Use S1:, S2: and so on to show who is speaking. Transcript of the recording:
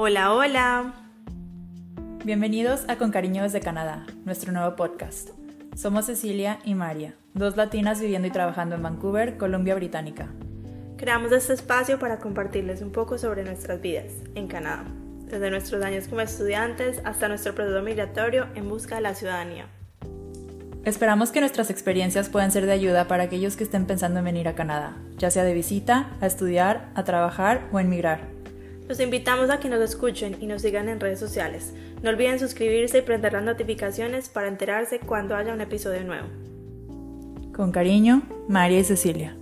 S1: Hola, hola.
S2: Bienvenidos a Con Cariño desde Canadá, nuestro nuevo podcast. Somos Cecilia y María, dos latinas viviendo y trabajando en Vancouver, Columbia Británica.
S1: Creamos este espacio para compartirles un poco sobre nuestras vidas en Canadá, desde nuestros años como estudiantes hasta nuestro proceso migratorio en busca de la ciudadanía.
S2: Esperamos que nuestras experiencias puedan ser de ayuda para aquellos que estén pensando en venir a Canadá, ya sea de visita, a estudiar, a trabajar o en migrar.
S1: Los invitamos a que nos escuchen y nos sigan en redes sociales. No olviden suscribirse y prender las notificaciones para enterarse cuando haya un episodio nuevo.
S2: Con cariño, María y Cecilia.